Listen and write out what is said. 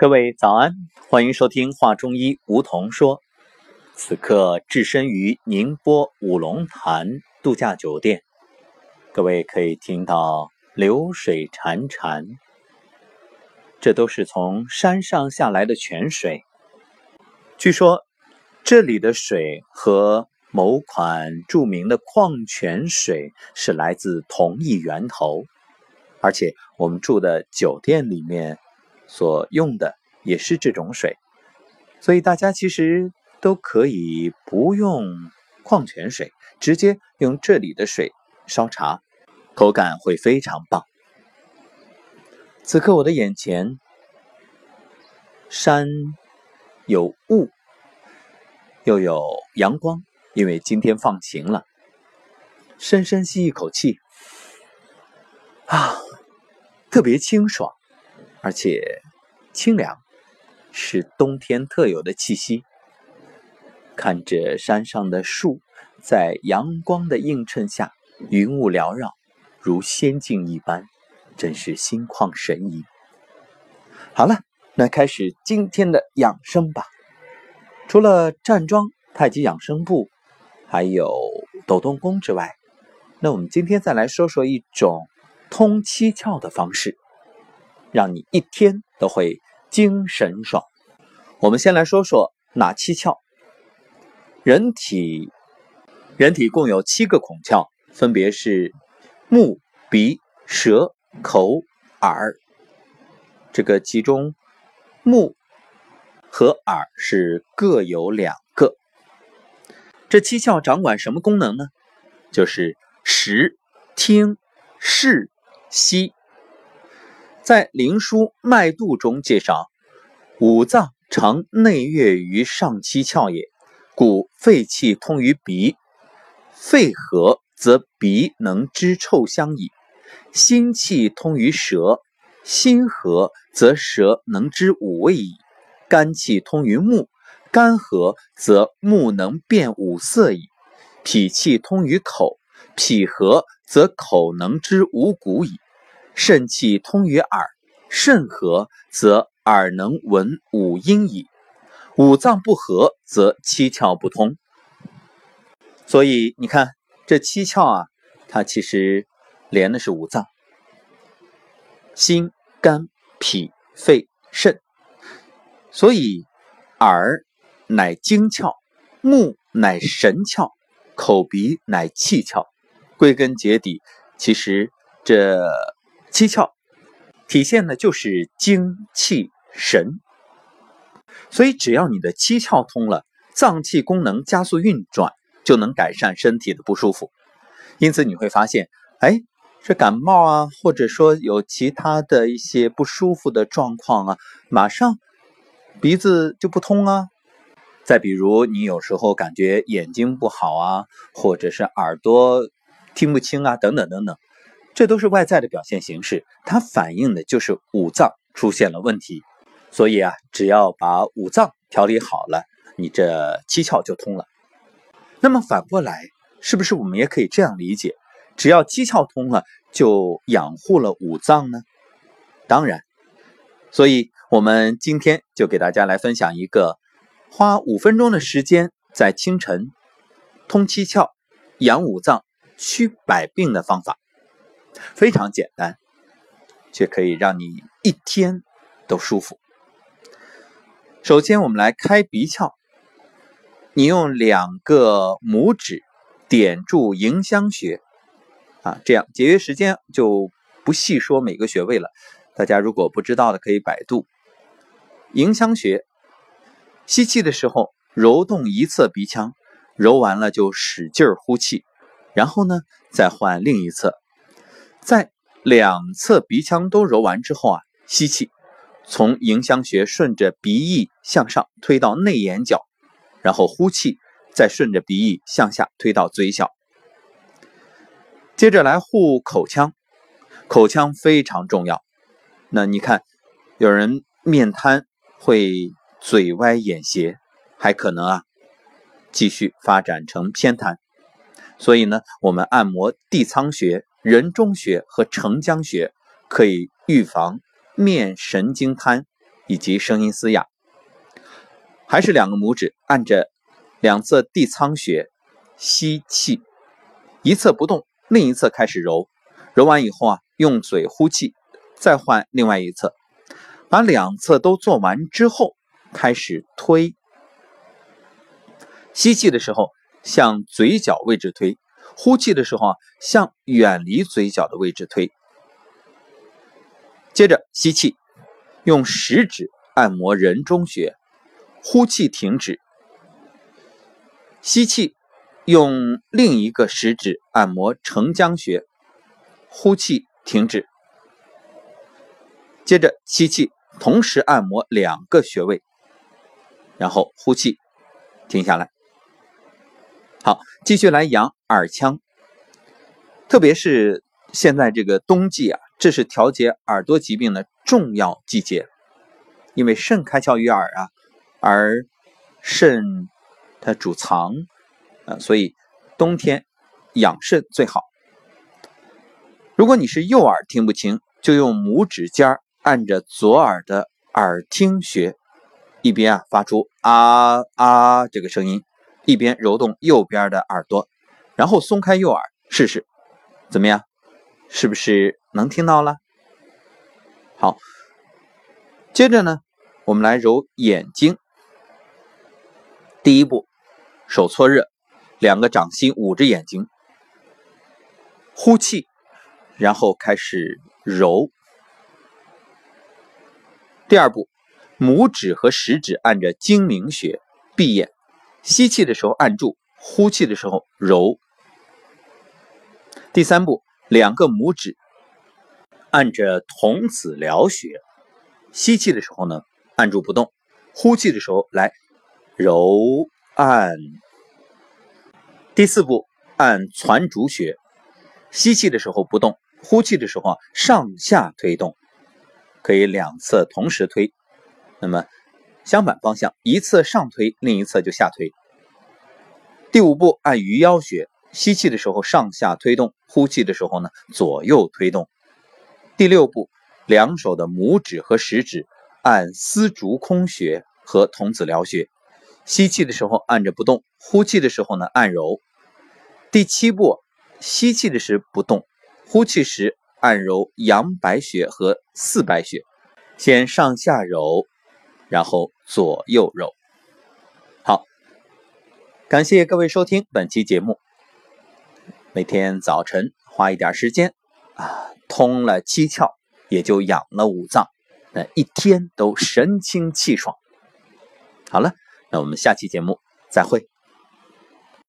各位早安，欢迎收听《话中医》，梧桐说。此刻置身于宁波五龙潭度假酒店，各位可以听到流水潺潺，这都是从山上下来的泉水。据说这里的水和某款著名的矿泉水是来自同一源头，而且我们住的酒店里面。所用的也是这种水，所以大家其实都可以不用矿泉水，直接用这里的水烧茶，口感会非常棒。此刻我的眼前，山有雾，又有阳光，因为今天放晴了。深深吸一口气，啊，特别清爽。而且清凉，是冬天特有的气息。看着山上的树，在阳光的映衬下，云雾缭绕，如仙境一般，真是心旷神怡。好了，那开始今天的养生吧。除了站桩、太极养生步，还有抖动功之外，那我们今天再来说说一种通七窍的方式。让你一天都会精神爽。我们先来说说哪七窍。人体人体共有七个孔窍，分别是目、鼻、舌、口、耳。这个其中，目和耳是各有两个。这七窍掌管什么功能呢？就是食、听、视、吸。在《灵枢·脉度》中介绍，五脏常内越于上七窍也，故肺气通于鼻，肺和则鼻能知臭香矣；心气通于舌，心和则舌能知五味矣；肝气通于目，肝和则目能辨五色矣；脾气通于口，脾和则口能知五谷矣。肾气通于耳，肾和则耳能闻五音矣。五脏不和，则七窍不通。所以你看，这七窍啊，它其实连的是五脏：心、肝、脾、肺、肾。所以耳乃精窍，目乃神窍，口鼻乃气窍。归根结底，其实这。七窍体现的就是精气神，所以只要你的七窍通了，脏器功能加速运转，就能改善身体的不舒服。因此你会发现，哎，这感冒啊，或者说有其他的一些不舒服的状况啊，马上鼻子就不通啊。再比如你有时候感觉眼睛不好啊，或者是耳朵听不清啊，等等等等。这都是外在的表现形式，它反映的就是五脏出现了问题。所以啊，只要把五脏调理好了，你这七窍就通了。那么反过来，是不是我们也可以这样理解：只要七窍通了，就养护了五脏呢？当然。所以我们今天就给大家来分享一个花五分钟的时间，在清晨通七窍、养五脏、祛百病的方法。非常简单，却可以让你一天都舒服。首先，我们来开鼻窍。你用两个拇指点住迎香穴，啊，这样节约时间，就不细说每个穴位了。大家如果不知道的，可以百度。迎香穴，吸气的时候揉动一侧鼻腔，揉完了就使劲呼气，然后呢，再换另一侧。在两侧鼻腔都揉完之后啊，吸气，从迎香穴顺着鼻翼向上推到内眼角，然后呼气，再顺着鼻翼向下推到嘴角。接着来护口腔，口腔非常重要。那你看，有人面瘫会嘴歪眼斜，还可能啊继续发展成偏瘫。所以呢，我们按摩地仓穴。人中穴和承浆穴可以预防面神经瘫以及声音嘶哑。还是两个拇指按着两侧地仓穴吸气，一侧不动，另一侧开始揉。揉完以后啊，用嘴呼气，再换另外一侧。把两侧都做完之后，开始推。吸气的时候向嘴角位置推，呼气的时候啊向远离嘴角的位置推。接着吸气，用食指按摩人中穴，呼气停止。吸气，用另一个食指按摩承浆穴，呼气停止。接着吸气。同时按摩两个穴位，然后呼气，停下来。好，继续来养耳腔。特别是现在这个冬季啊，这是调节耳朵疾病的重要季节。因为肾开窍于耳啊，而肾它主藏啊，所以冬天养肾最好。如果你是右耳听不清，就用拇指尖。按着左耳的耳听穴，一边啊发出啊啊这个声音，一边揉动右边的耳朵，然后松开右耳试试，怎么样？是不是能听到了？好，接着呢，我们来揉眼睛。第一步，手搓热，两个掌心捂着眼睛，呼气，然后开始揉。第二步，拇指和食指按着睛明穴，闭眼，吸气的时候按住，呼气的时候揉。第三步，两个拇指按着童子髎穴，吸气的时候呢按住不动，呼气的时候来揉按。第四步，按攒竹穴，吸气的时候不动，呼气的时候啊上下推动。可以两侧同时推，那么相反方向，一侧上推，另一侧就下推。第五步，按鱼腰穴，吸气的时候上下推动，呼气的时候呢左右推动。第六步，两手的拇指和食指按丝竹空穴和童子髎穴，吸气的时候按着不动，呼气的时候呢按揉。第七步，吸气的时不动，呼气时。按揉阳白穴和四白穴，先上下揉，然后左右肉。好，感谢各位收听本期节目。每天早晨花一点时间啊，通了七窍，也就养了五脏，那一天都神清气爽。好了，那我们下期节目再会。